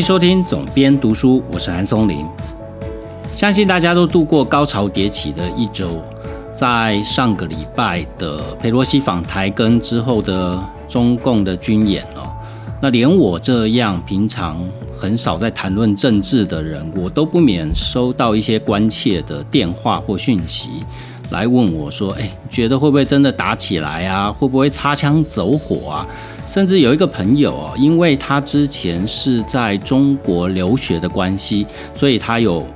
欢迎收听总编读书，我是韩松林。相信大家都度过高潮迭起的一周，在上个礼拜的佩洛西访台跟之后的中共的军演哦，那连我这样平常很少在谈论政治的人，我都不免收到一些关切的电话或讯息，来问我说：“哎，觉得会不会真的打起来啊？会不会擦枪走火啊？”甚至有一个朋友哦，因为他之前是在中国留学的关系，所以他有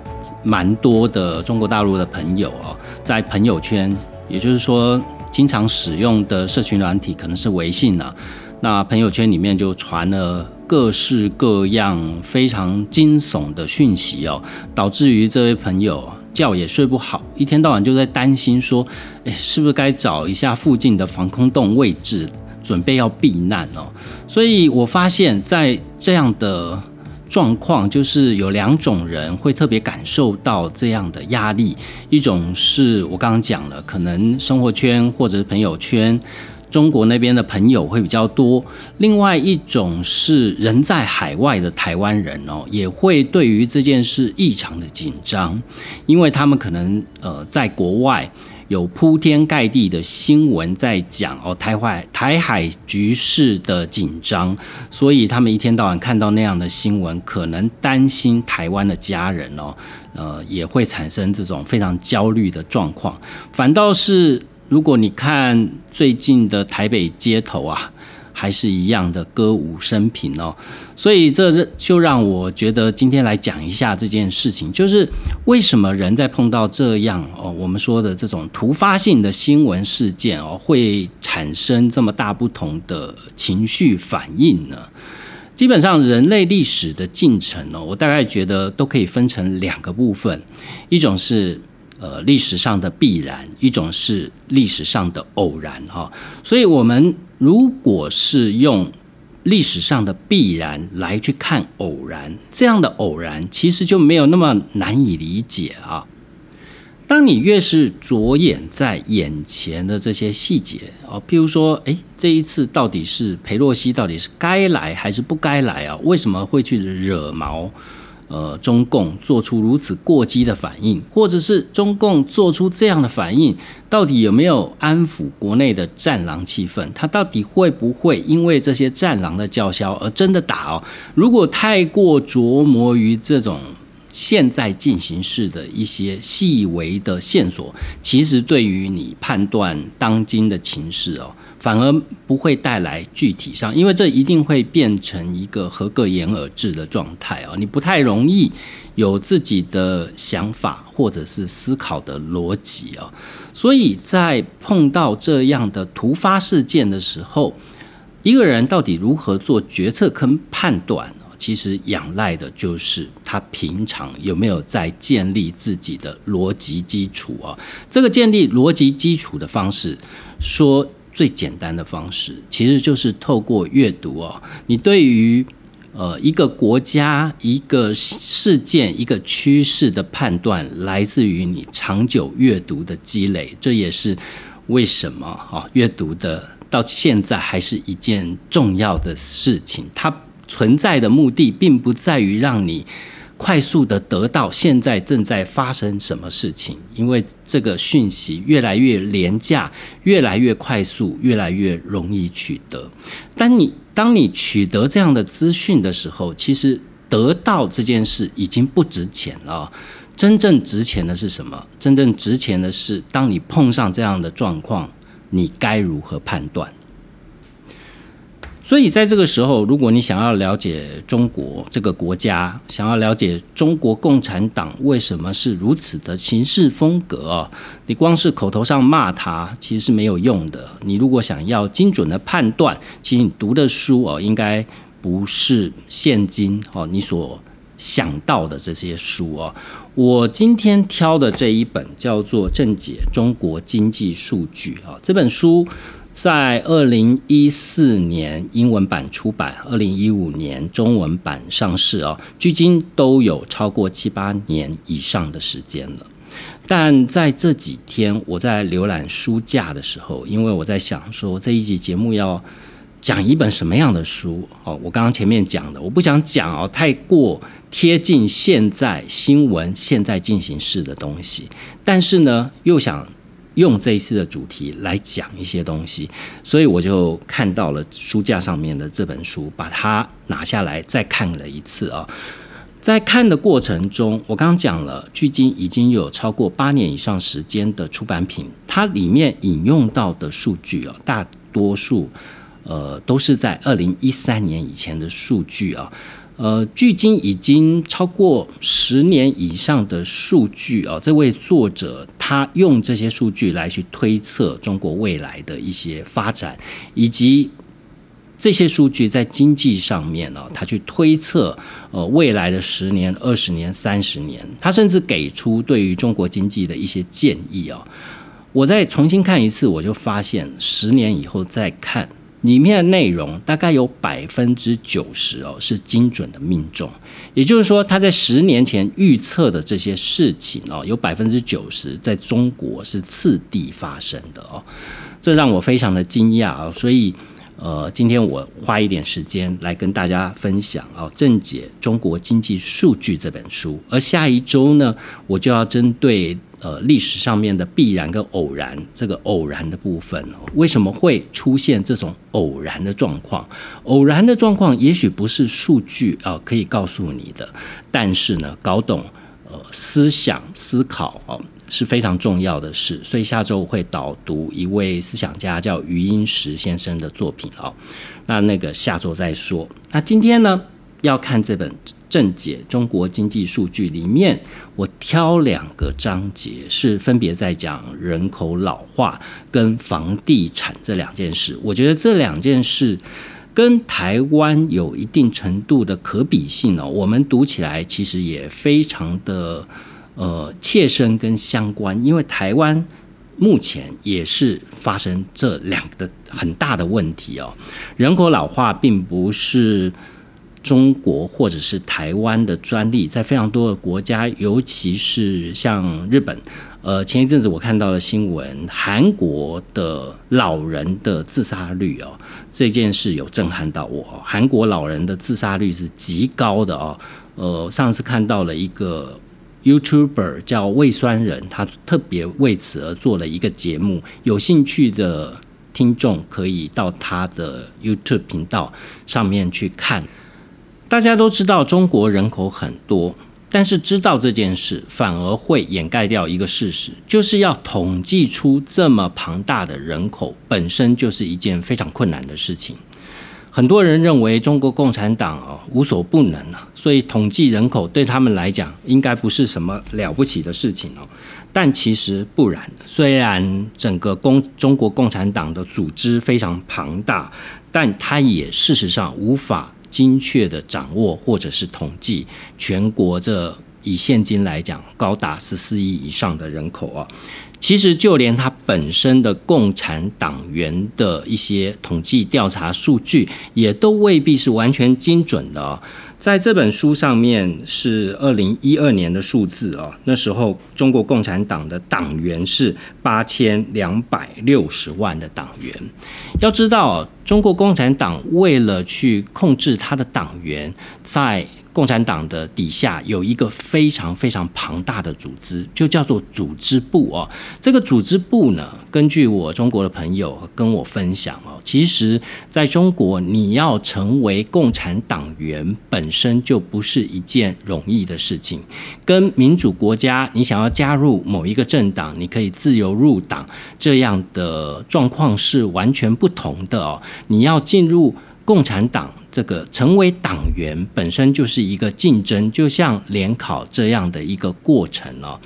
蛮多的中国大陆的朋友哦，在朋友圈，也就是说经常使用的社群软体可能是微信啊，那朋友圈里面就传了各式各样非常惊悚的讯息哦，导致于这位朋友觉也睡不好，一天到晚就在担心说，哎，是不是该找一下附近的防空洞位置？准备要避难哦，所以我发现，在这样的状况，就是有两种人会特别感受到这样的压力。一种是我刚刚讲了，可能生活圈或者是朋友圈，中国那边的朋友会比较多；另外一种是人在海外的台湾人哦，也会对于这件事异常的紧张，因为他们可能呃在国外。有铺天盖地的新闻在讲哦，台海台海局势的紧张，所以他们一天到晚看到那样的新闻，可能担心台湾的家人哦，呃，也会产生这种非常焦虑的状况。反倒是如果你看最近的台北街头啊。还是一样的歌舞升平哦，所以这就让我觉得今天来讲一下这件事情，就是为什么人在碰到这样哦，我们说的这种突发性的新闻事件哦，会产生这么大不同的情绪反应呢？基本上人类历史的进程哦，我大概觉得都可以分成两个部分，一种是。呃，历史上的必然，一种是历史上的偶然，哈。所以，我们如果是用历史上的必然来去看偶然，这样的偶然其实就没有那么难以理解啊。当你越是着眼在眼前的这些细节哦，譬如说，诶，这一次到底是裴洛西到底是该来还是不该来啊？为什么会去惹毛？呃，中共做出如此过激的反应，或者是中共做出这样的反应，到底有没有安抚国内的战狼气氛？他到底会不会因为这些战狼的叫嚣而真的打哦？如果太过琢磨于这种现在进行式的一些细微的线索，其实对于你判断当今的情势哦。反而不会带来具体上，因为这一定会变成一个合个言而至的状态啊！你不太容易有自己的想法或者是思考的逻辑啊！所以在碰到这样的突发事件的时候，一个人到底如何做决策跟判断其实仰赖的就是他平常有没有在建立自己的逻辑基础啊！这个建立逻辑基础的方式，说。最简单的方式，其实就是透过阅读哦。你对于呃一个国家、一个事件、一个趋势的判断，来自于你长久阅读的积累。这也是为什么哈阅读的到现在还是一件重要的事情。它存在的目的，并不在于让你。快速的得到现在正在发生什么事情，因为这个讯息越来越廉价，越来越快速，越来越容易取得。当你当你取得这样的资讯的时候，其实得到这件事已经不值钱了。真正值钱的是什么？真正值钱的是，当你碰上这样的状况，你该如何判断？所以在这个时候，如果你想要了解中国这个国家，想要了解中国共产党为什么是如此的行事风格啊，你光是口头上骂他，其实是没有用的。你如果想要精准的判断，其实你读的书哦，应该不是现今哦你所想到的这些书哦。我今天挑的这一本叫做《正解中国经济数据》啊，这本书。在二零一四年英文版出版，二零一五年中文版上市哦，距今都有超过七八年以上的时间了。但在这几天，我在浏览书架的时候，因为我在想说这一集节目要讲一本什么样的书哦？我刚刚前面讲的，我不想讲哦，太过贴近现在新闻、现在进行式的东西。但是呢，又想用这一次的主题来讲一些东西，所以我就看到了书架上面的这本书，把它拿下来再看了一次啊。在看的过程中，我刚刚讲了，距今已经有超过八年以上时间的出版品，它里面引用到的数据哦，大多数。呃，都是在二零一三年以前的数据啊，呃，距今已经超过十年以上的数据啊。这位作者他用这些数据来去推测中国未来的一些发展，以及这些数据在经济上面呢，他去推测呃未来的十年、二十年、三十年，他甚至给出对于中国经济的一些建议啊。我再重新看一次，我就发现十年以后再看。里面的内容大概有百分之九十哦是精准的命中，也就是说他在十年前预测的这些事情哦，有百分之九十在中国是次第发生的哦，这让我非常的惊讶啊！所以呃，今天我花一点时间来跟大家分享哦，《正解中国经济数据》这本书，而下一周呢，我就要针对。呃，历史上面的必然跟偶然，这个偶然的部分，为什么会出现这种偶然的状况？偶然的状况也许不是数据啊可以告诉你的，但是呢，搞懂呃思想思考哦是非常重要的事。所以下周我会导读一位思想家叫余英时先生的作品哦。那那个下周再说。那今天呢，要看这本。正解中国经济数据里面，我挑两个章节是分别在讲人口老化跟房地产这两件事。我觉得这两件事跟台湾有一定程度的可比性哦。我们读起来其实也非常的呃切身跟相关，因为台湾目前也是发生这两个很大的问题哦。人口老化并不是。中国或者是台湾的专利，在非常多的国家，尤其是像日本，呃，前一阵子我看到了新闻，韩国的老人的自杀率哦，这件事有震撼到我。韩国老人的自杀率是极高的哦，呃，上次看到了一个 YouTuber 叫胃酸人，他特别为此而做了一个节目，有兴趣的听众可以到他的 YouTube 频道上面去看。大家都知道中国人口很多，但是知道这件事反而会掩盖掉一个事实，就是要统计出这么庞大的人口，本身就是一件非常困难的事情。很多人认为中国共产党哦无所不能啊，所以统计人口对他们来讲应该不是什么了不起的事情哦。但其实不然，虽然整个共中国共产党的组织非常庞大，但它也事实上无法。精确的掌握或者是统计全国这以现今来讲高达十四亿以上的人口啊，其实就连他本身的共产党员的一些统计调查数据，也都未必是完全精准的。在这本书上面是二零一二年的数字哦，那时候中国共产党的党员是八千两百六十万的党员。要知道，中国共产党为了去控制他的党员，在共产党的底下有一个非常非常庞大的组织，就叫做组织部哦。这个组织部呢，根据我中国的朋友跟我分享哦，其实在中国，你要成为共产党员本身就不是一件容易的事情。跟民主国家，你想要加入某一个政党，你可以自由入党这样的状况是完全不同的哦。你要进入。共产党这个成为党员本身就是一个竞争，就像联考这样的一个过程哦。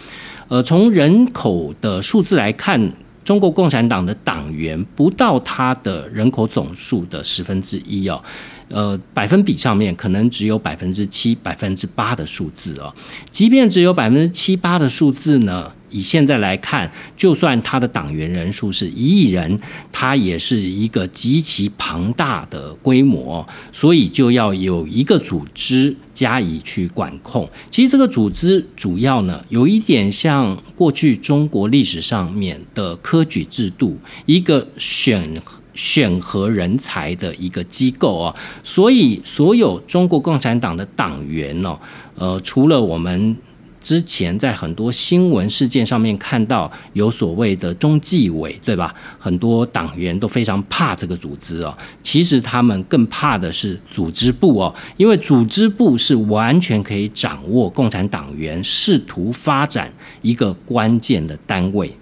呃，从人口的数字来看，中国共产党的党员不到它的人口总数的十分之一哦。呃，百分比上面可能只有百分之七、百分之八的数字哦。即便只有百分之七八的数字呢？以现在来看，就算他的党员人数是一亿人，他也是一个极其庞大的规模，所以就要有一个组织加以去管控。其实这个组织主要呢，有一点像过去中国历史上面的科举制度，一个选。选和人才的一个机构哦。所以，所有中国共产党的党员哦，呃，除了我们。之前在很多新闻事件上面看到有所谓的中纪委，对吧？很多党员都非常怕这个组织哦。其实他们更怕的是组织部哦，因为组织部是完全可以掌握共产党员试图发展一个关键的单位。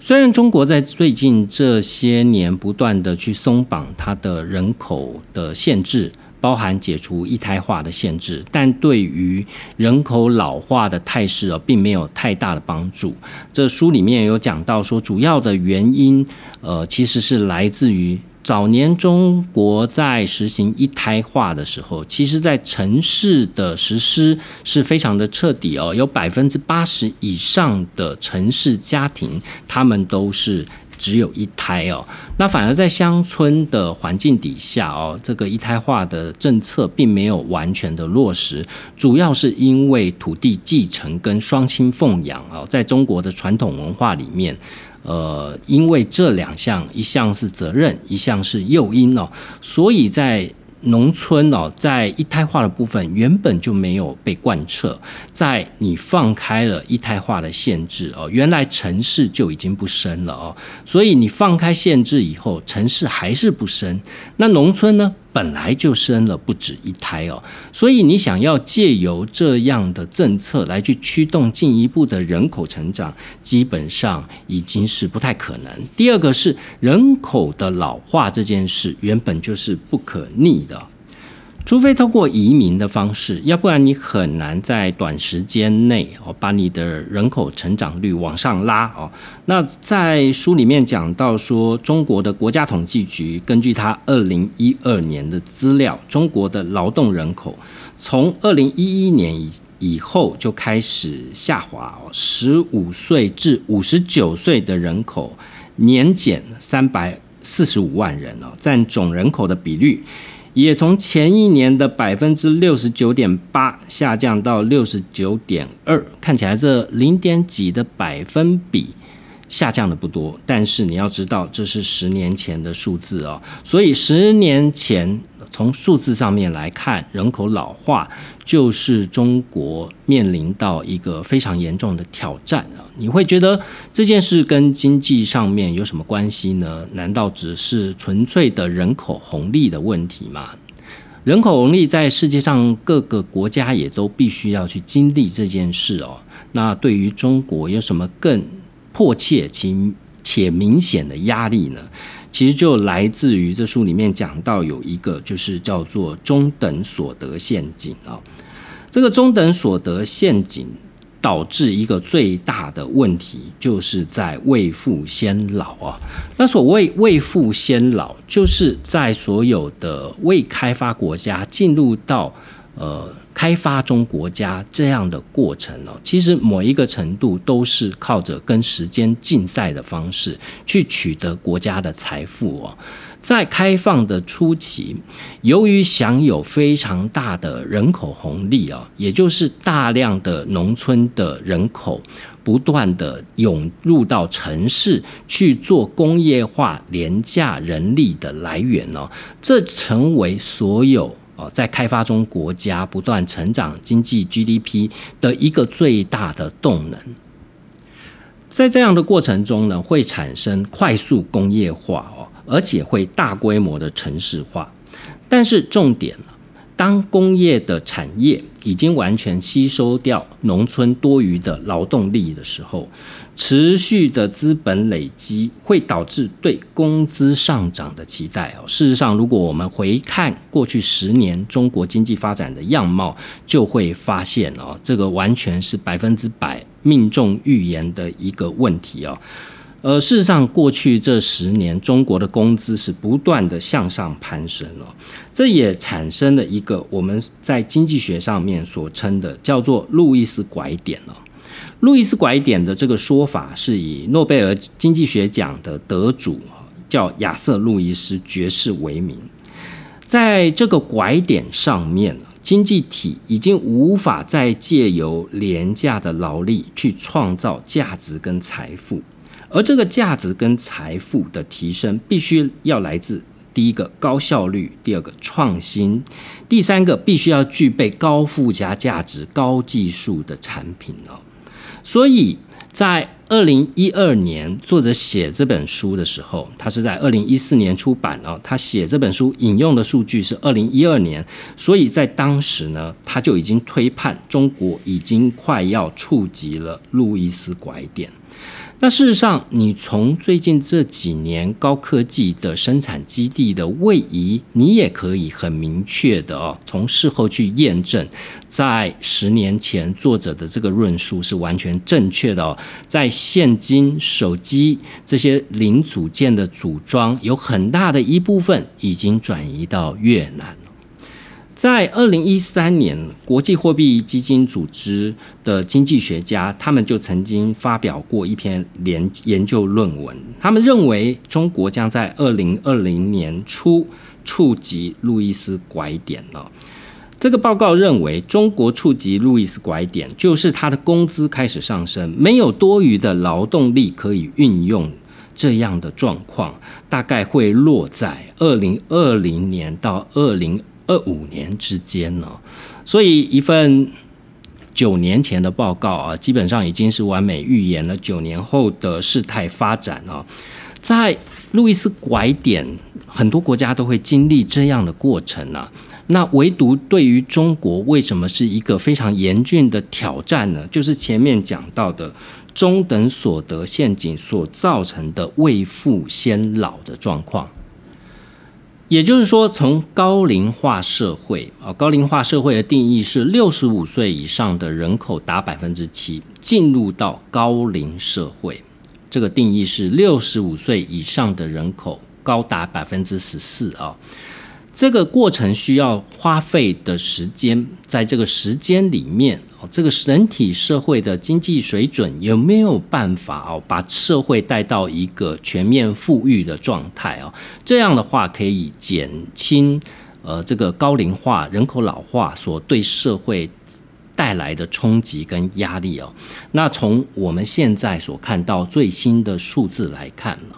虽然中国在最近这些年不断的去松绑它的人口的限制。包含解除一胎化的限制，但对于人口老化的态势哦，并没有太大的帮助。这书里面有讲到说，主要的原因，呃，其实是来自于早年中国在实行一胎化的时候，其实在城市的实施是非常的彻底哦，有百分之八十以上的城市家庭，他们都是。只有一胎哦，那反而在乡村的环境底下哦，这个一胎化的政策并没有完全的落实，主要是因为土地继承跟双亲奉养哦，在中国的传统文化里面，呃，因为这两项一项是责任，一项是诱因哦，所以在。农村哦，在一胎化的部分原本就没有被贯彻，在你放开了一胎化的限制哦，原来城市就已经不生了哦，所以你放开限制以后，城市还是不生，那农村呢？本来就生了不止一胎哦，所以你想要借由这样的政策来去驱动进一步的人口成长，基本上已经是不太可能。第二个是人口的老化这件事，原本就是不可逆的。除非通过移民的方式，要不然你很难在短时间内哦把你的人口成长率往上拉哦。那在书里面讲到说，中国的国家统计局根据他二零一二年的资料，中国的劳动人口从二零一一年以以后就开始下滑哦，十五岁至五十九岁的人口年减三百四十五万人哦，占总人口的比率。也从前一年的百分之六十九点八下降到六十九点二，看起来这零点几的百分比下降的不多，但是你要知道这是十年前的数字哦，所以十年前。从数字上面来看，人口老化就是中国面临到一个非常严重的挑战啊！你会觉得这件事跟经济上面有什么关系呢？难道只是纯粹的人口红利的问题吗？人口红利在世界上各个国家也都必须要去经历这件事哦。那对于中国有什么更迫切且且明显的压力呢？其实就来自于这书里面讲到有一个，就是叫做中等所得陷阱啊。这个中等所得陷阱导致一个最大的问题，就是在未富先老啊。那所谓未富先老，就是在所有的未开发国家进入到呃。开发中国家这样的过程哦，其实某一个程度都是靠着跟时间竞赛的方式去取得国家的财富哦。在开放的初期，由于享有非常大的人口红利哦，也就是大量的农村的人口不断的涌入到城市去做工业化廉价人力的来源哦，这成为所有。哦，在开发中国家不断成长经济 GDP 的一个最大的动能，在这样的过程中呢，会产生快速工业化哦，而且会大规模的城市化。但是重点呢，当工业的产业已经完全吸收掉农村多余的劳动力的时候。持续的资本累积会导致对工资上涨的期待哦。事实上，如果我们回看过去十年中国经济发展的样貌，就会发现哦，这个完全是百分之百命中预言的一个问题哦。呃，事实上，过去这十年中国的工资是不断的向上攀升哦，这也产生了一个我们在经济学上面所称的叫做路易斯拐点哦。路易斯拐点的这个说法是以诺贝尔经济学奖的得主叫亚瑟·路易斯爵士为名，在这个拐点上面，经济体已经无法再借由廉价的劳力去创造价值跟财富，而这个价值跟财富的提升，必须要来自第一个高效率，第二个创新，第三个必须要具备高附加价值、高技术的产品哦。所以在二零一二年，作者写这本书的时候，他是在二零一四年出版哦。他写这本书引用的数据是二零一二年，所以在当时呢，他就已经推判中国已经快要触及了路易斯拐点。那事实上，你从最近这几年高科技的生产基地的位移，你也可以很明确的哦，从事后去验证，在十年前作者的这个论述是完全正确的哦。在现今手机这些零组件的组装，有很大的一部分已经转移到越南。在二零一三年，国际货币基金组织的经济学家，他们就曾经发表过一篇研研究论文。他们认为，中国将在二零二零年初触及路易斯拐点了。这个报告认为，中国触及路易斯拐点，就是他的工资开始上升，没有多余的劳动力可以运用。这样的状况，大概会落在二零二零年到二零。二五年之间呢，所以一份九年前的报告啊，基本上已经是完美预言了九年后的事态发展啊。在路易斯拐点，很多国家都会经历这样的过程啊。那唯独对于中国，为什么是一个非常严峻的挑战呢？就是前面讲到的中等所得陷阱所造成的未富先老的状况。也就是说，从高龄化社会啊，高龄化社会的定义是六十五岁以上的人口达百分之七，进入到高龄社会，这个定义是六十五岁以上的人口高达百分之十四啊。这个过程需要花费的时间，在这个时间里面哦，这个整体社会的经济水准有没有办法哦，把社会带到一个全面富裕的状态哦？这样的话可以减轻呃这个高龄化、人口老化所对社会带来的冲击跟压力哦。那从我们现在所看到最新的数字来看呢？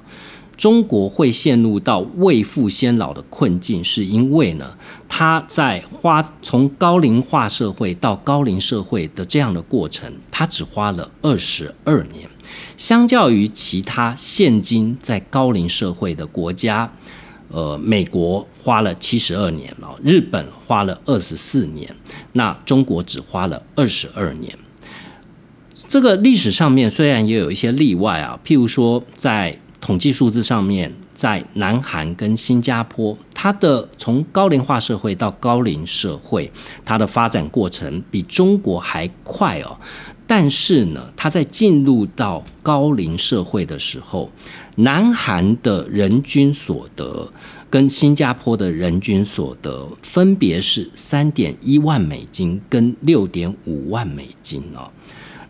中国会陷入到未富先老的困境，是因为呢，它在花从高龄化社会到高龄社会的这样的过程，它只花了二十二年，相较于其他现今在高龄社会的国家，呃，美国花了七十二年了，日本花了二十四年，那中国只花了二十二年。这个历史上面虽然也有一些例外啊，譬如说在。统计数字上面，在南韩跟新加坡，它的从高龄化社会到高龄社会，它的发展过程比中国还快哦。但是呢，它在进入到高龄社会的时候，南韩的人均所得跟新加坡的人均所得分别是三点一万美金跟六点五万美金哦。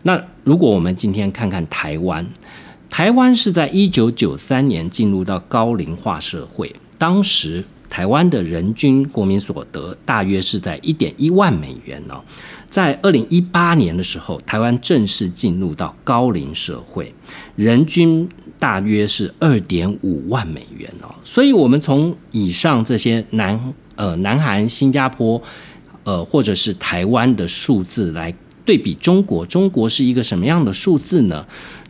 那如果我们今天看看台湾。台湾是在一九九三年进入到高龄化社会，当时台湾的人均国民所得大约是在一点一万美元哦。在二零一八年的时候，台湾正式进入到高龄社会，人均大约是二点五万美元哦。所以，我们从以上这些南呃南韩、新加坡呃或者是台湾的数字来对比中国，中国是一个什么样的数字呢？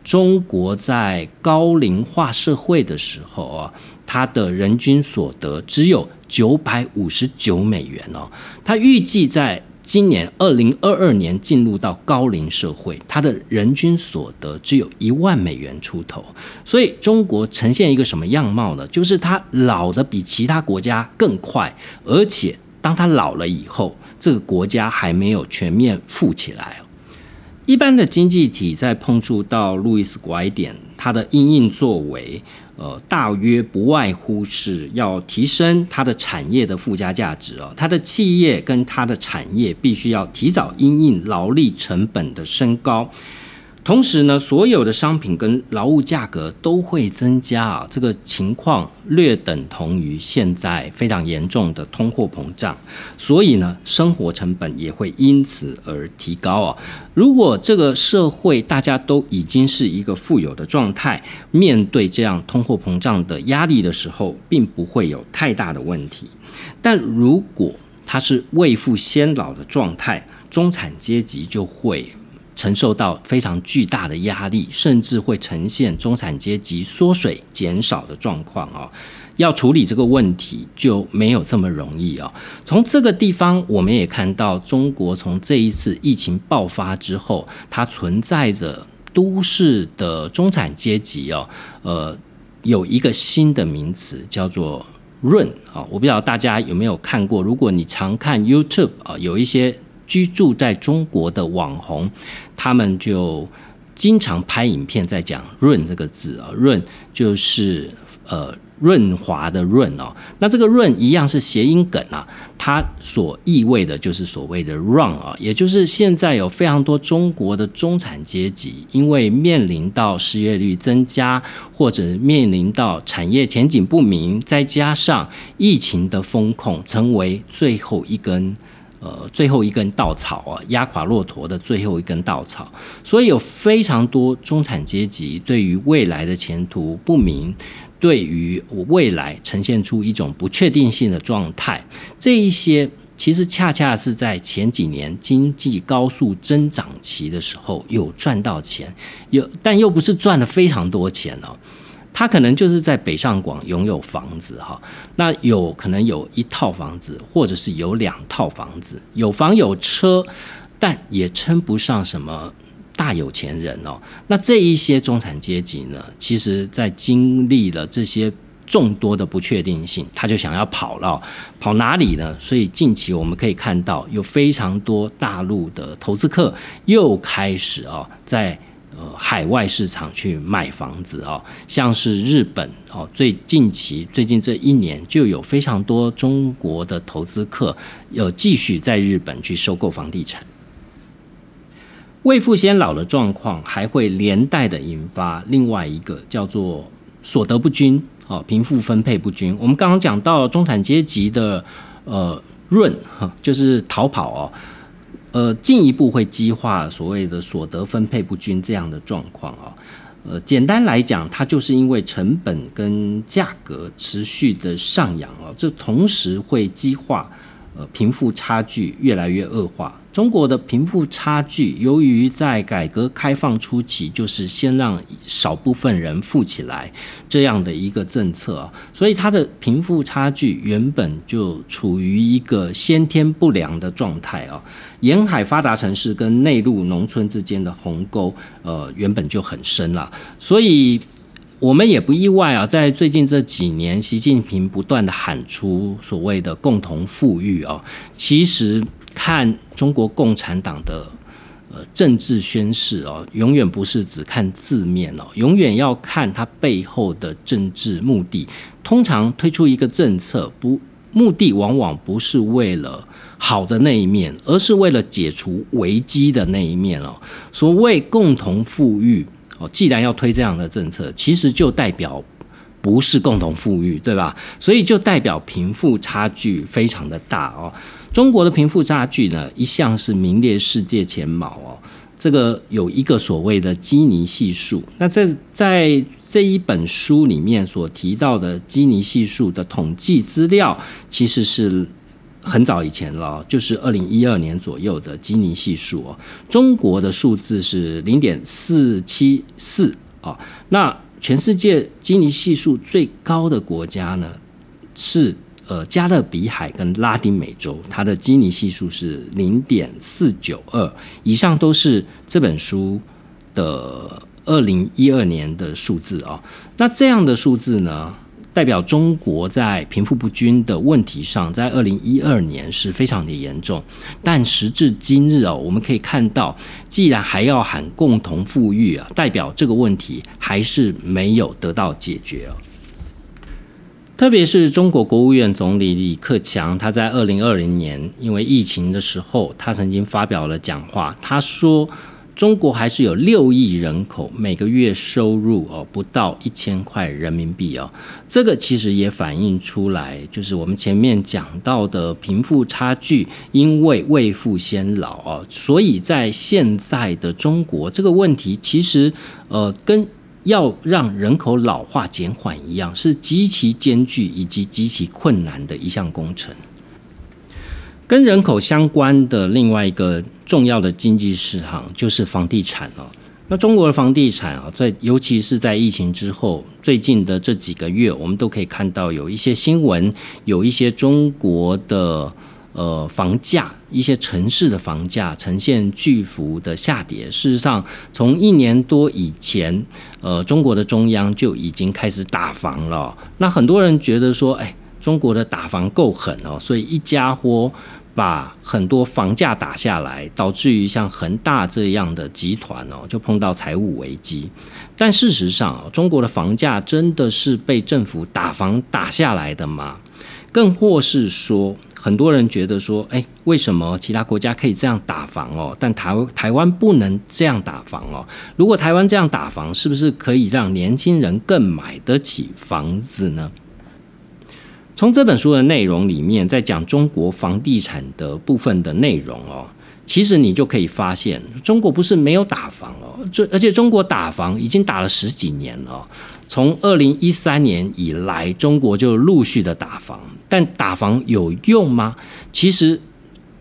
中国在高龄化社会的时候啊，它的人均所得只有九百五十九美元哦。它预计在今年二零二二年进入到高龄社会，它的人均所得只有一万美元出头。所以中国呈现一个什么样貌呢？就是它老的比其他国家更快，而且当它老了以后，这个国家还没有全面富起来。一般的经济体在碰触到路易斯拐点，它的因应作为，呃，大约不外乎是要提升它的产业的附加价值哦，它的企业跟它的产业必须要提早因应劳力成本的升高。同时呢，所有的商品跟劳务价格都会增加啊，这个情况略等同于现在非常严重的通货膨胀，所以呢，生活成本也会因此而提高啊。如果这个社会大家都已经是一个富有的状态，面对这样通货膨胀的压力的时候，并不会有太大的问题。但如果它是未富先老的状态，中产阶级就会。承受到非常巨大的压力，甚至会呈现中产阶级缩水减少的状况哦。要处理这个问题就没有这么容易哦。从这个地方，我们也看到中国从这一次疫情爆发之后，它存在着都市的中产阶级哦。呃，有一个新的名词叫做“润”啊，我不知道大家有没有看过。如果你常看 YouTube 啊，有一些。居住在中国的网红，他们就经常拍影片在讲“润”这个字啊，“润”就是呃润滑的“润”哦。那这个“润”一样是谐音梗啊，它所意味的就是所谓的 “run” 啊，也就是现在有非常多中国的中产阶级，因为面临到失业率增加，或者面临到产业前景不明，再加上疫情的风控，成为最后一根。呃，最后一根稻草啊，压垮骆驼的最后一根稻草，所以有非常多中产阶级对于未来的前途不明，对于未来呈现出一种不确定性的状态。这一些其实恰恰是在前几年经济高速增长期的时候有赚到钱，有但又不是赚了非常多钱哦。他可能就是在北上广拥有房子哈，那有可能有一套房子，或者是有两套房子，有房有车，但也称不上什么大有钱人哦。那这一些中产阶级呢，其实在经历了这些众多的不确定性，他就想要跑了，跑哪里呢？所以近期我们可以看到，有非常多大陆的投资客又开始啊在。呃，海外市场去买房子哦，像是日本哦，最近期最近这一年就有非常多中国的投资客有继续在日本去收购房地产。未富先老的状况还会连带的引发另外一个叫做所得不均哦，贫富分配不均。我们刚刚讲到中产阶级的呃润哈，就是逃跑哦。呃，进一步会激化所谓的所得分配不均这样的状况啊。呃，简单来讲，它就是因为成本跟价格持续的上扬哦，这同时会激化呃贫富差距越来越恶化。中国的贫富差距，由于在改革开放初期就是先让少部分人富起来这样的一个政策啊，所以它的贫富差距原本就处于一个先天不良的状态啊。沿海发达城市跟内陆农村之间的鸿沟，呃，原本就很深了，所以我们也不意外啊，在最近这几年，习近平不断的喊出所谓的共同富裕啊，其实。看中国共产党的呃政治宣誓哦，永远不是只看字面哦，永远要看它背后的政治目的。通常推出一个政策，不目的往往不是为了好的那一面，而是为了解除危机的那一面哦。所谓共同富裕哦，既然要推这样的政策，其实就代表不是共同富裕，对吧？所以就代表贫富差距非常的大哦。中国的贫富差距呢，一向是名列世界前茅哦。这个有一个所谓的基尼系数，那在在这一本书里面所提到的基尼系数的统计资料，其实是很早以前了，就是二零一二年左右的基尼系数哦。中国的数字是零点四七四啊。那全世界基尼系数最高的国家呢是？呃，加勒比海跟拉丁美洲，它的基尼系数是零点四九二，以上都是这本书的二零一二年的数字啊。那这样的数字呢，代表中国在贫富不均的问题上，在二零一二年是非常的严重。但时至今日哦，我们可以看到，既然还要喊共同富裕啊，代表这个问题还是没有得到解决啊。特别是中国国务院总理李克强，他在二零二零年因为疫情的时候，他曾经发表了讲话，他说中国还是有六亿人口，每个月收入哦不到一千块人民币哦，这个其实也反映出来，就是我们前面讲到的贫富差距，因为未富先老哦，所以在现在的中国这个问题，其实呃跟要让人口老化减缓一样，是极其艰巨以及极其困难的一项工程。跟人口相关的另外一个重要的经济市场就是房地产哦。那中国的房地产啊，在尤其是在疫情之后，最近的这几个月，我们都可以看到有一些新闻，有一些中国的呃房价，一些城市的房价呈现巨幅的下跌。事实上，从一年多以前，呃，中国的中央就已经开始打房了。那很多人觉得说，哎，中国的打房够狠哦，所以一家伙。把很多房价打下来，导致于像恒大这样的集团哦，就碰到财务危机。但事实上，中国的房价真的是被政府打房打下来的吗？更或是说，很多人觉得说，哎，为什么其他国家可以这样打房哦，但台台湾不能这样打房哦？如果台湾这样打房，是不是可以让年轻人更买得起房子呢？从这本书的内容里面，在讲中国房地产的部分的内容哦，其实你就可以发现，中国不是没有打房哦，这而且中国打房已经打了十几年了。从二零一三年以来，中国就陆续的打房，但打房有用吗？其实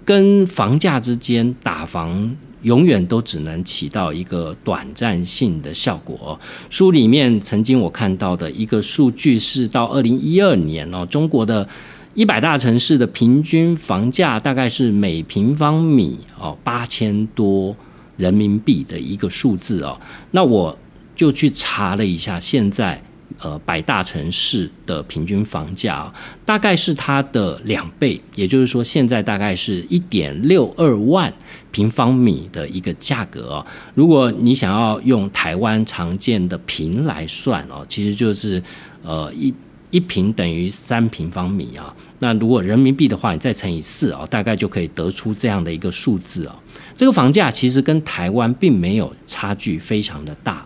跟房价之间打房。永远都只能起到一个短暂性的效果。书里面曾经我看到的一个数据是，到二零一二年哦，中国的一百大城市的平均房价大概是每平方米哦八千多人民币的一个数字哦。那我就去查了一下，现在。呃，百大城市的平均房价大概是它的两倍，也就是说，现在大概是一点六二万平方米的一个价格哦。如果你想要用台湾常见的平来算哦，其实就是呃一一平等于三平方米啊。那如果人民币的话，你再乘以四哦，大概就可以得出这样的一个数字哦。这个房价其实跟台湾并没有差距非常的大。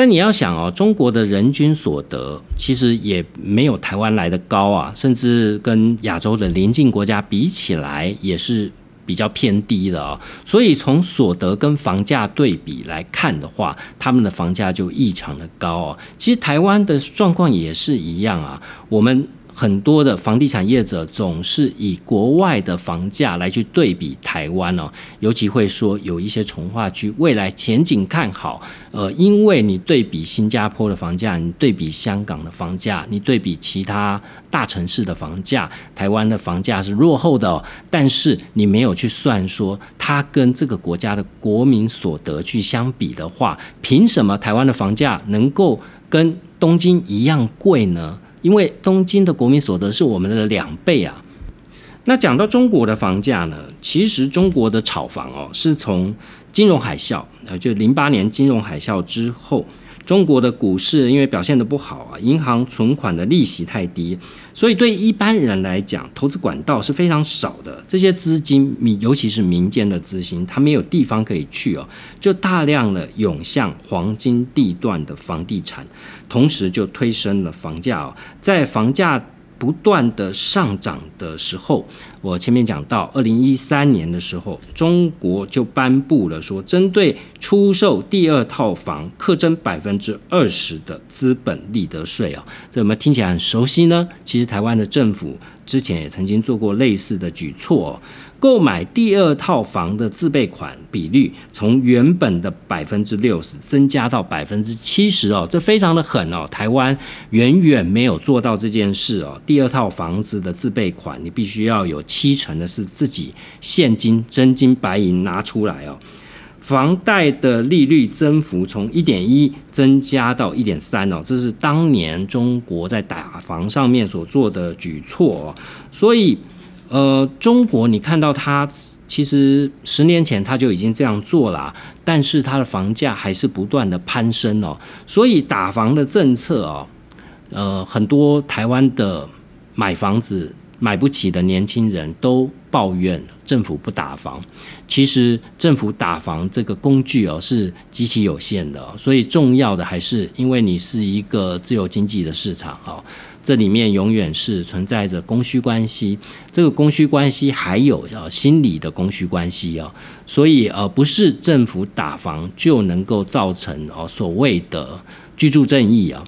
但你要想哦，中国的人均所得其实也没有台湾来的高啊，甚至跟亚洲的邻近国家比起来也是比较偏低的哦。所以从所得跟房价对比来看的话，他们的房价就异常的高哦。其实台湾的状况也是一样啊，我们。很多的房地产业者总是以国外的房价来去对比台湾哦，尤其会说有一些从化区未来前景看好，呃，因为你对比新加坡的房价，你对比香港的房价，你对比其他大城市的房价，台湾的房价是落后的哦。但是你没有去算说它跟这个国家的国民所得去相比的话，凭什么台湾的房价能够跟东京一样贵呢？因为东京的国民所得是我们的两倍啊。那讲到中国的房价呢，其实中国的炒房哦，是从金融海啸，呃，就零八年金融海啸之后。中国的股市因为表现的不好啊，银行存款的利息太低，所以对一般人来讲，投资管道是非常少的。这些资金民，尤其是民间的资金，它没有地方可以去哦，就大量的涌向黄金地段的房地产，同时就推升了房价哦，在房价。不断的上涨的时候，我前面讲到，二零一三年的时候，中国就颁布了说，针对出售第二套房，课征百分之二十的资本利得税哦，这怎么听起来很熟悉呢？其实台湾的政府之前也曾经做过类似的举措。购买第二套房的自备款比率从原本的百分之六十增加到百分之七十哦，这非常的狠哦。台湾远远没有做到这件事哦。第二套房子的自备款，你必须要有七成的是自己现金真金白银拿出来哦。房贷的利率增幅从一点一增加到一点三哦，这是当年中国在打房上面所做的举措哦，所以。呃，中国，你看到它其实十年前它就已经这样做了，但是它的房价还是不断的攀升哦。所以打房的政策哦，呃，很多台湾的买房子买不起的年轻人都抱怨政府不打房。其实政府打房这个工具哦是极其有限的，所以重要的还是因为你是一个自由经济的市场哦，这里面永远是存在着供需关系，这个供需关系还有呃心理的供需关系哦，所以呃不是政府打房就能够造成哦所谓的居住正义啊。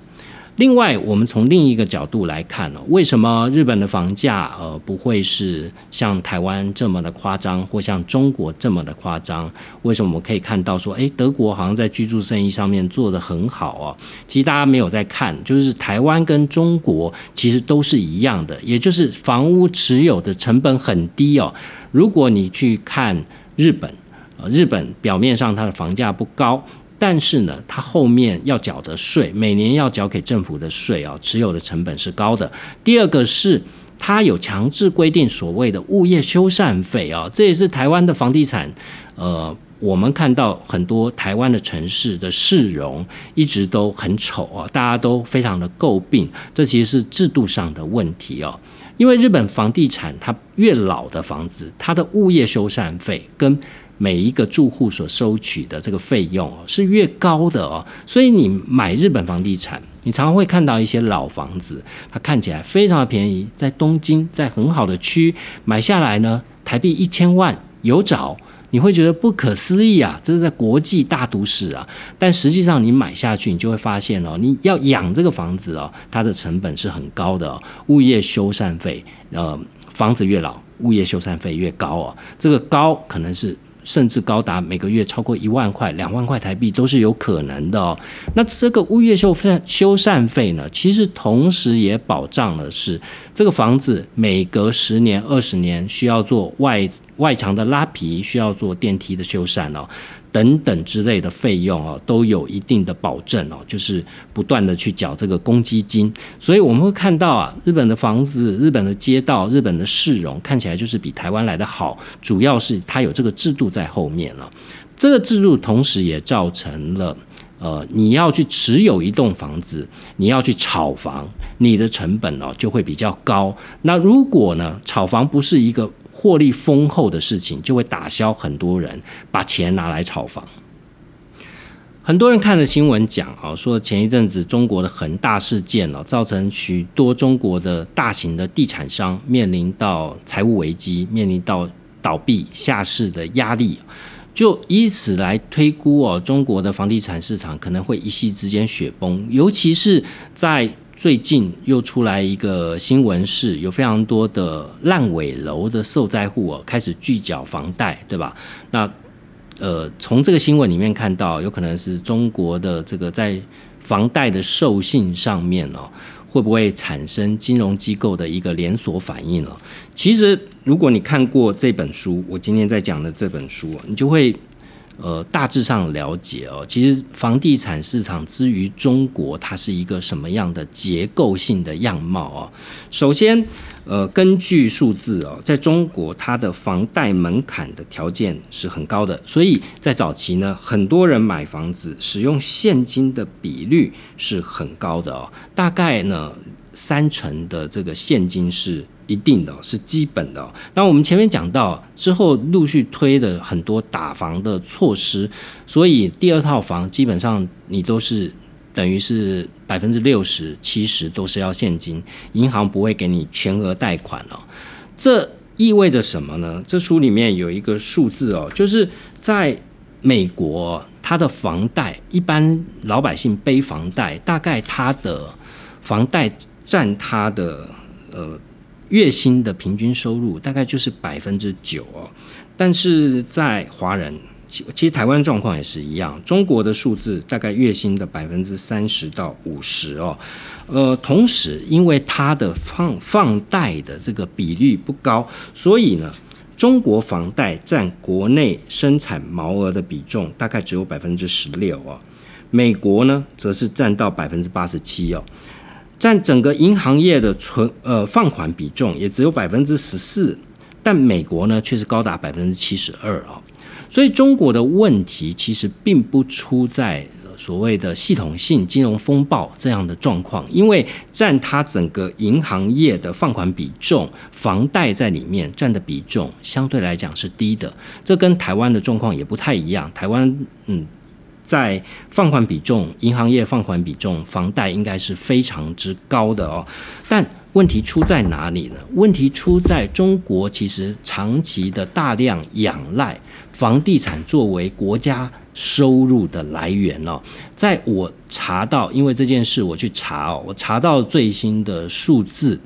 另外，我们从另一个角度来看呢，为什么日本的房价呃不会是像台湾这么的夸张，或像中国这么的夸张？为什么我们可以看到说，诶，德国好像在居住生意上面做得很好哦？其实大家没有在看，就是台湾跟中国其实都是一样的，也就是房屋持有的成本很低哦。如果你去看日本，呃，日本表面上它的房价不高。但是呢，它后面要缴的税，每年要缴给政府的税啊，持有的成本是高的。第二个是它有强制规定所谓的物业修缮费啊，这也是台湾的房地产，呃，我们看到很多台湾的城市的市容一直都很丑啊，大家都非常的诟病，这其实是制度上的问题哦。因为日本房地产它越老的房子，它的物业修缮费跟每一个住户所收取的这个费用是越高的哦，所以你买日本房地产，你常常会看到一些老房子，它看起来非常的便宜，在东京，在很好的区买下来呢，台币一千万有找，你会觉得不可思议啊，这是在国际大都市啊，但实际上你买下去，你就会发现哦，你要养这个房子哦，它的成本是很高的，哦物业修缮费，呃，房子越老，物业修缮费越高哦，这个高可能是。甚至高达每个月超过一万块、两万块台币都是有可能的哦。那这个物业修缮修缮费呢，其实同时也保障了是这个房子每隔十年、二十年需要做外外墙的拉皮，需要做电梯的修缮哦。等等之类的费用哦，都有一定的保证哦，就是不断的去缴这个公积金，所以我们会看到啊，日本的房子、日本的街道、日本的市容看起来就是比台湾来的好，主要是它有这个制度在后面了。这个制度同时也造成了，呃，你要去持有一栋房子，你要去炒房，你的成本哦就会比较高。那如果呢，炒房不是一个获利丰厚的事情，就会打消很多人把钱拿来炒房。很多人看了新闻讲啊，说前一阵子中国的恒大事件哦，造成许多中国的大型的地产商面临到财务危机，面临到倒闭下市的压力，就以此来推估哦，中国的房地产市场可能会一夕之间雪崩，尤其是在。最近又出来一个新闻，是有非常多的烂尾楼的受灾户哦，开始拒缴房贷，对吧？那呃，从这个新闻里面看到，有可能是中国的这个在房贷的授信上面哦，会不会产生金融机构的一个连锁反应了？其实，如果你看过这本书，我今天在讲的这本书，你就会。呃，大致上了解哦，其实房地产市场之于中国，它是一个什么样的结构性的样貌哦？首先，呃，根据数字哦，在中国，它的房贷门槛的条件是很高的，所以在早期呢，很多人买房子使用现金的比率是很高的哦，大概呢。三成的这个现金是一定的，是基本的。那我们前面讲到之后，陆续推的很多打房的措施，所以第二套房基本上你都是等于是百分之六十、七十都是要现金，银行不会给你全额贷款哦。这意味着什么呢？这书里面有一个数字哦，就是在美国，它的房贷一般老百姓背房贷，大概它的房贷。占他的呃月薪的平均收入大概就是百分之九哦，但是在华人，其实台湾状况也是一样，中国的数字大概月薪的百分之三十到五十哦，呃，同时因为它的放放贷的这个比率不高，所以呢，中国房贷占国内生产毛额的比重大概只有百分之十六哦，美国呢则是占到百分之八十七哦。占整个银行业的存呃放款比重也只有百分之十四，但美国呢却是高达百分之七十二啊，所以中国的问题其实并不出在所谓的系统性金融风暴这样的状况，因为占它整个银行业的放款比重，房贷在里面占的比重相对来讲是低的。这跟台湾的状况也不太一样。台湾嗯，在放款比重，银行业放款比重，房贷应该是非常之高的哦。但问题出在哪里呢？问题出在中国其实长期的大量仰赖房地产作为国家。收入的来源哦，在我查到，因为这件事我去查哦，我查到最新的数字，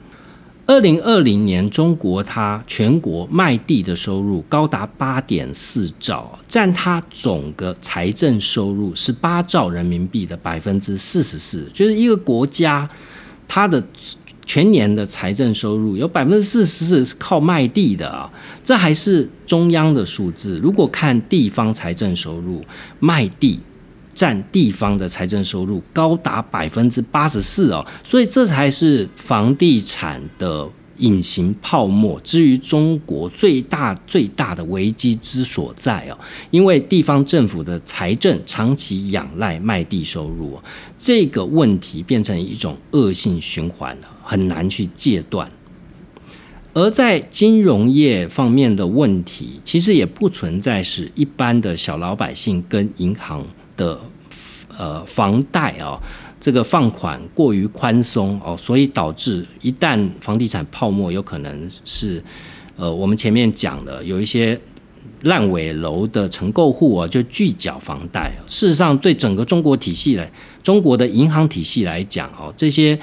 二零二零年中国它全国卖地的收入高达八点四兆，占它总个财政收入是八兆人民币的百分之四十四，就是一个国家它的。全年的财政收入有百分之四十四是靠卖地的啊，这还是中央的数字。如果看地方财政收入，卖地占地方的财政收入高达百分之八十四哦，所以这才是房地产的。隐形泡沫，至于中国最大最大的危机之所在哦，因为地方政府的财政长期仰赖卖地收入，这个问题变成一种恶性循环，很难去戒断。而在金融业方面的问题，其实也不存在是一般的小老百姓跟银行的呃房贷啊。这个放款过于宽松哦，所以导致一旦房地产泡沫，有可能是，呃，我们前面讲的有一些烂尾楼的承购户啊，就拒缴房贷。事实上，对整个中国体系来，中国的银行体系来讲哦，这些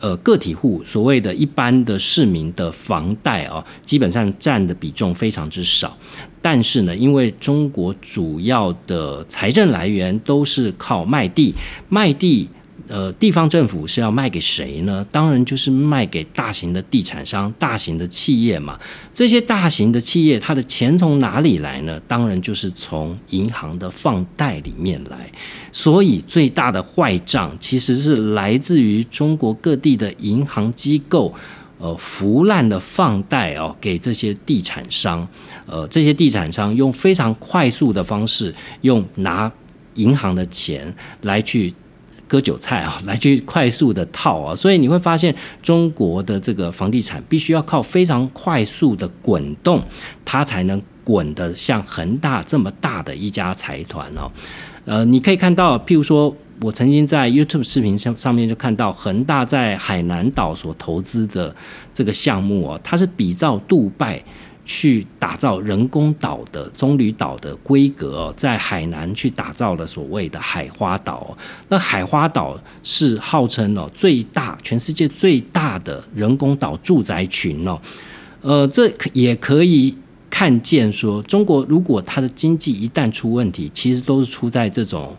呃个体户所谓的一般的市民的房贷哦，基本上占的比重非常之少。但是呢，因为中国主要的财政来源都是靠卖地，卖地。呃，地方政府是要卖给谁呢？当然就是卖给大型的地产商、大型的企业嘛。这些大型的企业，它的钱从哪里来呢？当然就是从银行的放贷里面来。所以最大的坏账其实是来自于中国各地的银行机构，呃，腐烂的放贷哦，给这些地产商。呃，这些地产商用非常快速的方式，用拿银行的钱来去。割韭菜啊，来去快速的套啊，所以你会发现中国的这个房地产必须要靠非常快速的滚动，它才能滚得像恒大这么大的一家财团哦。呃，你可以看到，譬如说我曾经在 YouTube 视频上上面就看到恒大在海南岛所投资的这个项目哦，它是比照杜拜。去打造人工岛的棕榈岛的规格，在海南去打造了所谓的海花岛。那海花岛是号称哦最大全世界最大的人工岛住宅群哦。呃，这也可以看见说，中国如果它的经济一旦出问题，其实都是出在这种。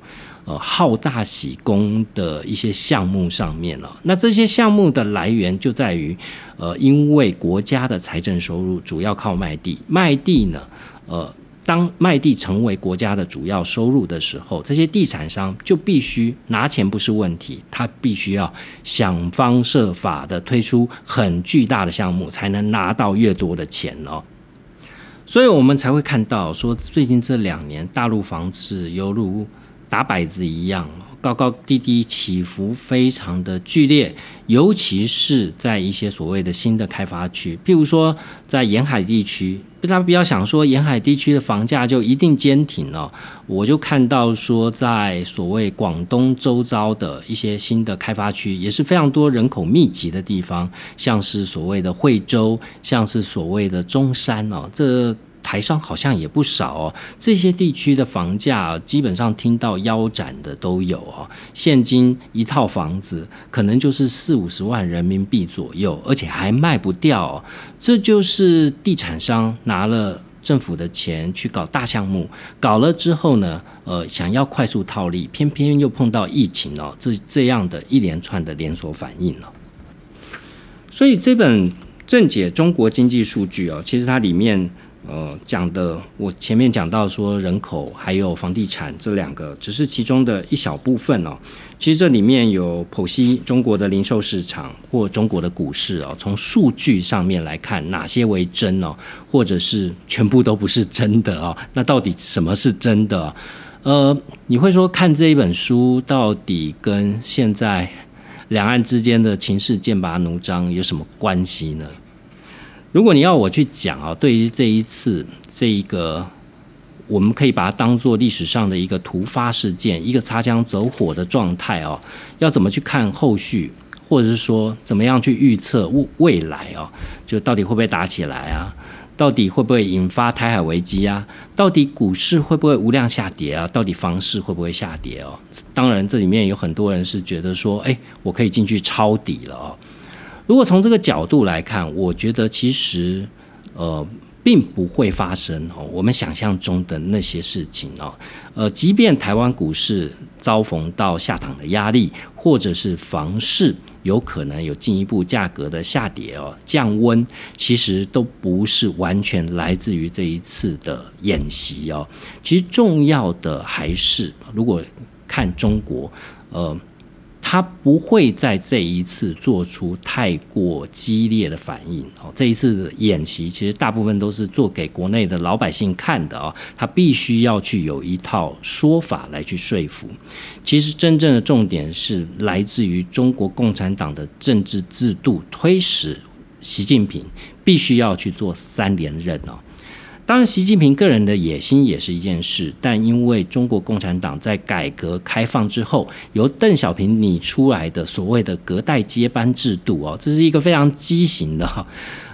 呃，好大喜功的一些项目上面了。那这些项目的来源就在于，呃，因为国家的财政收入主要靠卖地，卖地呢，呃，当卖地成为国家的主要收入的时候，这些地产商就必须拿钱不是问题，他必须要想方设法的推出很巨大的项目，才能拿到越多的钱哦。所以我们才会看到说，最近这两年大陆房市犹如。打摆子一样，高高低低，起伏非常的剧烈，尤其是在一些所谓的新的开发区，譬如说在沿海地区，大家不要想说沿海地区的房价就一定坚挺了。我就看到说，在所谓广东周遭的一些新的开发区，也是非常多人口密集的地方，像是所谓的惠州，像是所谓的中山哦，这。台商好像也不少哦，这些地区的房价基本上听到腰斩的都有哦。现金一套房子可能就是四五十万人民币左右，而且还卖不掉。这就是地产商拿了政府的钱去搞大项目，搞了之后呢，呃，想要快速套利，偏偏又碰到疫情哦，这这样的一连串的连锁反应了。所以这本正解中国经济数据哦，其实它里面。呃，讲的我前面讲到说人口还有房地产这两个只是其中的一小部分哦。其实这里面有剖析中国的零售市场或中国的股市哦，从数据上面来看哪些为真哦，或者是全部都不是真的哦。那到底什么是真的？呃，你会说看这一本书到底跟现在两岸之间的情势剑拔弩张有什么关系呢？如果你要我去讲啊，对于这一次这一个，我们可以把它当做历史上的一个突发事件，一个擦枪走火的状态哦，要怎么去看后续？或者是说，怎么样去预测未未来哦？就到底会不会打起来啊？到底会不会引发台海危机啊？到底股市会不会无量下跌啊？到底房市会不会下跌哦？当然，这里面有很多人是觉得说，哎，我可以进去抄底了哦。如果从这个角度来看，我觉得其实呃。并不会发生哦，我们想象中的那些事情哦，呃，即便台湾股市遭逢到下档的压力，或者是房市有可能有进一步价格的下跌哦，降温，其实都不是完全来自于这一次的演习哦。其实重要的还是，如果看中国，呃。他不会在这一次做出太过激烈的反应哦。这一次的演习其实大部分都是做给国内的老百姓看的哦。他必须要去有一套说法来去说服。其实真正的重点是来自于中国共产党的政治制度，推使习近平必须要去做三连任哦。当然，习近平个人的野心也是一件事，但因为中国共产党在改革开放之后，由邓小平拟出来的所谓的隔代接班制度哦，这是一个非常畸形的哈，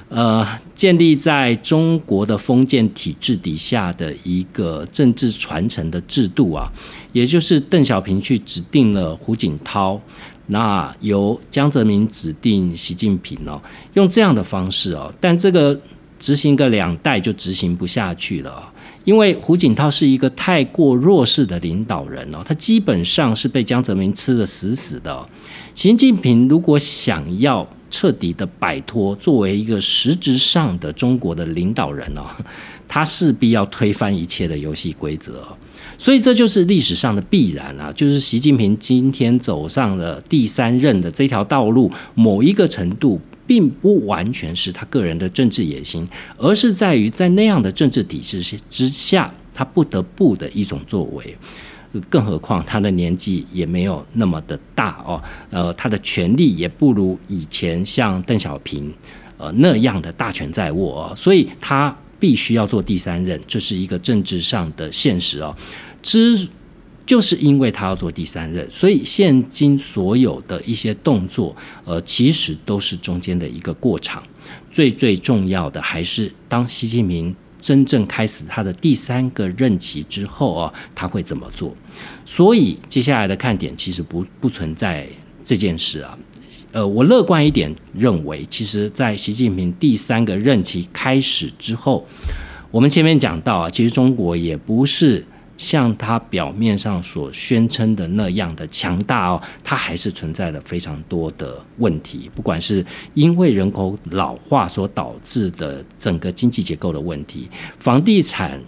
呃，建立在中国的封建体制底下的一个政治传承的制度啊，也就是邓小平去指定了胡锦涛，那由江泽民指定习近平哦，用这样的方式哦，但这个。执行个两代就执行不下去了，因为胡锦涛是一个太过弱势的领导人哦，他基本上是被江泽民吃的死死的。习近平如果想要彻底的摆脱作为一个实质上的中国的领导人哦，他势必要推翻一切的游戏规则，所以这就是历史上的必然啊，就是习近平今天走上了第三任的这条道路，某一个程度。并不完全是他个人的政治野心，而是在于在那样的政治体制之下，他不得不的一种作为。更何况他的年纪也没有那么的大哦，呃，他的权力也不如以前像邓小平呃那样的大权在握，哦所以他必须要做第三任，这是一个政治上的现实哦。之就是因为他要做第三任，所以现今所有的一些动作，呃，其实都是中间的一个过场。最最重要的还是，当习近平真正开始他的第三个任期之后啊，他会怎么做？所以接下来的看点其实不不存在这件事啊。呃，我乐观一点认为，其实，在习近平第三个任期开始之后，我们前面讲到啊，其实中国也不是。像他表面上所宣称的那样的强大哦，它还是存在了非常多的问题。不管是因为人口老化所导致的整个经济结构的问题，房地产，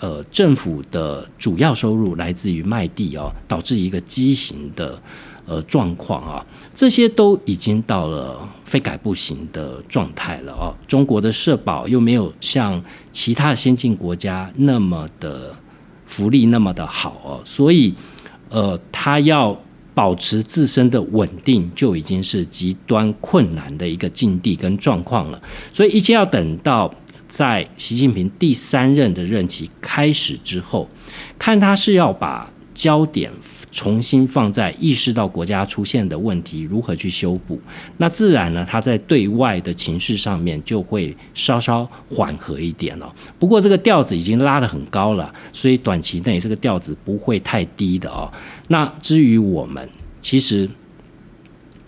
呃，政府的主要收入来自于卖地哦，导致一个畸形的呃状况啊，这些都已经到了非改不行的状态了哦。中国的社保又没有像其他先进国家那么的。福利那么的好哦，所以，呃，他要保持自身的稳定，就已经是极端困难的一个境地跟状况了。所以，一切要等到在习近平第三任的任期开始之后，看他是要把焦点。重新放在意识到国家出现的问题如何去修补，那自然呢，他在对外的情绪上面就会稍稍缓和一点了。不过这个调子已经拉得很高了，所以短期内这个调子不会太低的哦。那至于我们，其实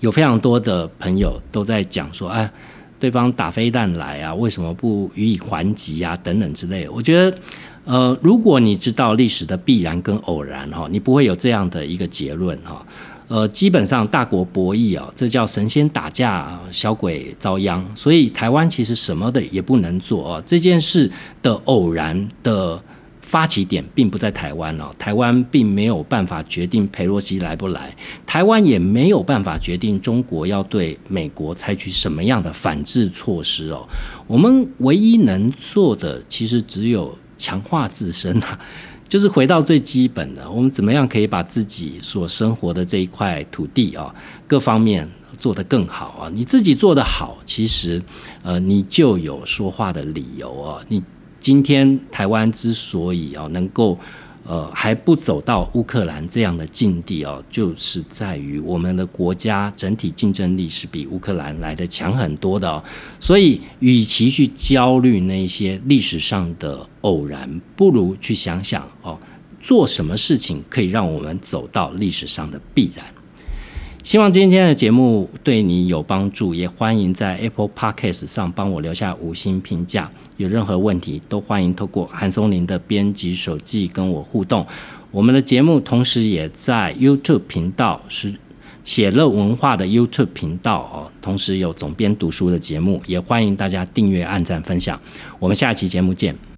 有非常多的朋友都在讲说，哎，对方打飞弹来啊，为什么不予以还击啊？等等之类。我觉得。呃，如果你知道历史的必然跟偶然哈，你不会有这样的一个结论哈。呃，基本上大国博弈啊，这叫神仙打架，小鬼遭殃。所以台湾其实什么的也不能做啊。这件事的偶然的发起点并不在台湾哦，台湾并没有办法决定佩洛西来不来，台湾也没有办法决定中国要对美国采取什么样的反制措施哦。我们唯一能做的，其实只有。强化自身啊，就是回到最基本的，我们怎么样可以把自己所生活的这一块土地啊，各方面做得更好啊？你自己做得好，其实呃，你就有说话的理由啊。你今天台湾之所以啊能够。呃，还不走到乌克兰这样的境地哦，就是在于我们的国家整体竞争力是比乌克兰来的强很多的哦。所以，与其去焦虑那些历史上的偶然，不如去想想哦，做什么事情可以让我们走到历史上的必然。希望今天的节目对你有帮助，也欢迎在 Apple Podcast 上帮我留下五星评价。有任何问题，都欢迎透过韩松林的编辑手记跟我互动。我们的节目同时也在 YouTube 频道是写乐文化的 YouTube 频道哦，同时有总编读书的节目，也欢迎大家订阅、按赞、分享。我们下期节目见。